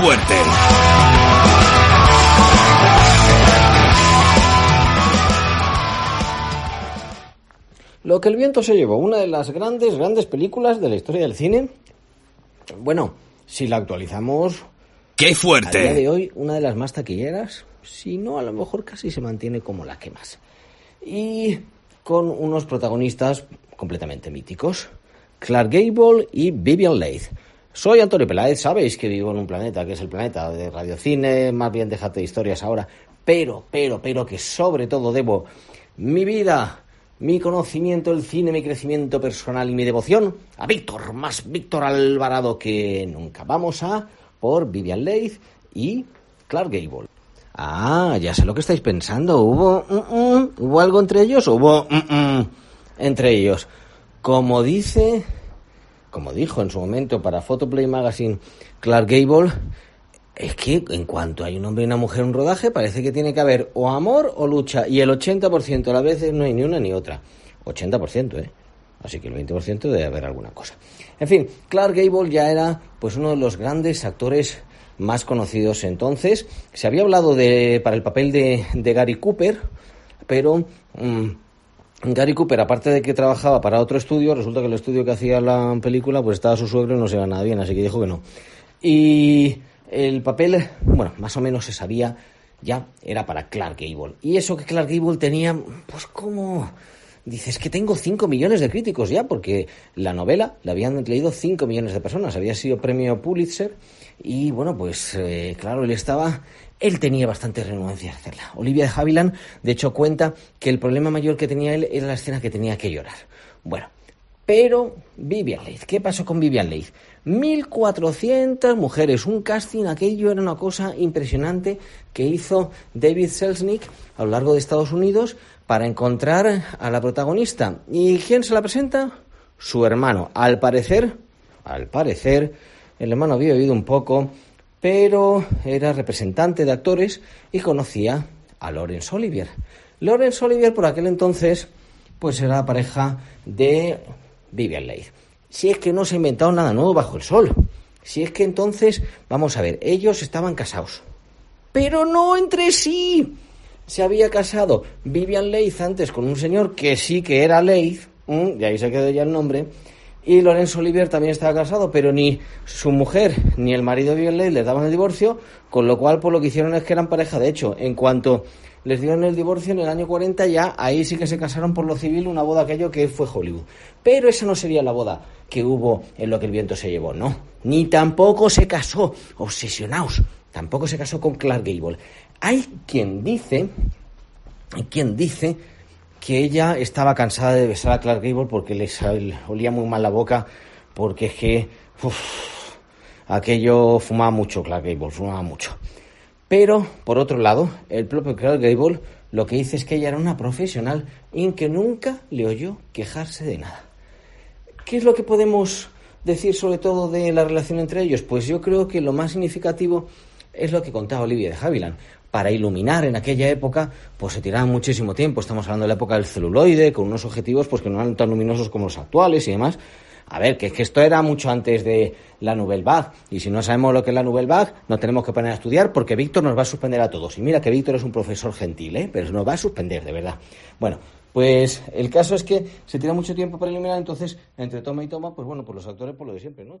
Fuerte! Lo que el viento se llevó, una de las grandes, grandes películas de la historia del cine. Bueno, si la actualizamos, ¡Qué a día de fuerte! hoy, una de las más taquilleras, si no, a lo mejor casi se mantiene como la que más. Y con unos protagonistas completamente míticos, Clark Gable y Vivian Leigh. Soy Antonio Peláez, sabéis que vivo en un planeta que es el planeta de radiocine, más bien déjate de historias ahora, pero, pero, pero que sobre todo debo mi vida, mi conocimiento del cine, mi crecimiento personal y mi devoción a Víctor, más Víctor Alvarado que nunca. Vamos a por Vivian Leigh y Clark Gable. Ah, ya sé lo que estáis pensando. ¿Hubo, mm, mm, ¿hubo algo entre ellos? Hubo mm, entre ellos. Como dice, como dijo en su momento para Photoplay Magazine Clark Gable, es que en cuanto hay un hombre y una mujer en un rodaje, parece que tiene que haber o amor o lucha. Y el 80% a la vez no hay ni una ni otra. 80%, ¿eh? Así que el 20% debe haber alguna cosa. En fin, Clark Gable ya era pues uno de los grandes actores más conocidos entonces. Se había hablado de para el papel de, de Gary Cooper, pero mm, Gary Cooper, aparte de que trabajaba para otro estudio, resulta que el estudio que hacía la película, pues estaba su suegro y no se iba nada bien, así que dijo que no. Y el papel, bueno, más o menos se sabía ya, era para Clark Gable. Y eso que Clark Gable tenía, pues como... Dices que tengo 5 millones de críticos ya, porque la novela la habían leído 5 millones de personas, había sido premio Pulitzer y bueno, pues eh, claro, él estaba, él tenía bastante renuencia a hacerla. Olivia de Havilland, de hecho, cuenta que el problema mayor que tenía él era la escena que tenía que llorar. Bueno, pero Vivian Leigh, ¿qué pasó con Vivian Leigh? 1400 mujeres, un casting, aquello era una cosa impresionante que hizo David Selznick a lo largo de Estados Unidos para encontrar a la protagonista. ¿Y quién se la presenta? Su hermano. Al parecer, al parecer, el hermano había oído un poco, pero era representante de actores y conocía a Laurence Olivier. Laurence Olivier por aquel entonces, pues era la pareja de Vivian Leigh. Si es que no se ha inventado nada nuevo bajo el sol. Si es que entonces, vamos a ver, ellos estaban casados. Pero no entre sí. Se había casado Vivian Leigh antes con un señor que sí que era Leigh, y ahí se quedó ya el nombre, y Lorenzo Olivier también estaba casado, pero ni su mujer ni el marido de Leigh les daban el divorcio, con lo cual por lo que hicieron es que eran pareja. De hecho, en cuanto les dieron el divorcio en el año 40 ya, ahí sí que se casaron por lo civil, una boda aquello que fue Hollywood. Pero esa no sería la boda que hubo en lo que el viento se llevó, no. Ni tampoco se casó, obsesionaos, tampoco se casó con Clark Gable. Hay quien dice, hay quien dice que ella estaba cansada de besar a Clark Gable porque le olía muy mal la boca, porque es que aquello fumaba mucho Clark Gable, fumaba mucho. Pero, por otro lado, el propio Clark Gable lo que dice es que ella era una profesional y que nunca le oyó quejarse de nada. ¿Qué es lo que podemos decir sobre todo de la relación entre ellos? Pues yo creo que lo más significativo es lo que contaba Olivia de Havilland. Para iluminar en aquella época, pues se tiraba muchísimo tiempo. Estamos hablando de la época del celuloide, con unos objetivos pues que no eran tan luminosos como los actuales y demás. A ver, que que esto era mucho antes de la Nouvelle Vague. Y si no sabemos lo que es la Nouvelle Vague, nos tenemos que poner a estudiar porque Víctor nos va a suspender a todos. Y mira que Víctor es un profesor gentil, ¿eh? Pero nos va a suspender, de verdad. Bueno, pues el caso es que se tira mucho tiempo para iluminar, entonces, entre toma y toma, pues bueno, pues los actores por lo de siempre, ¿no?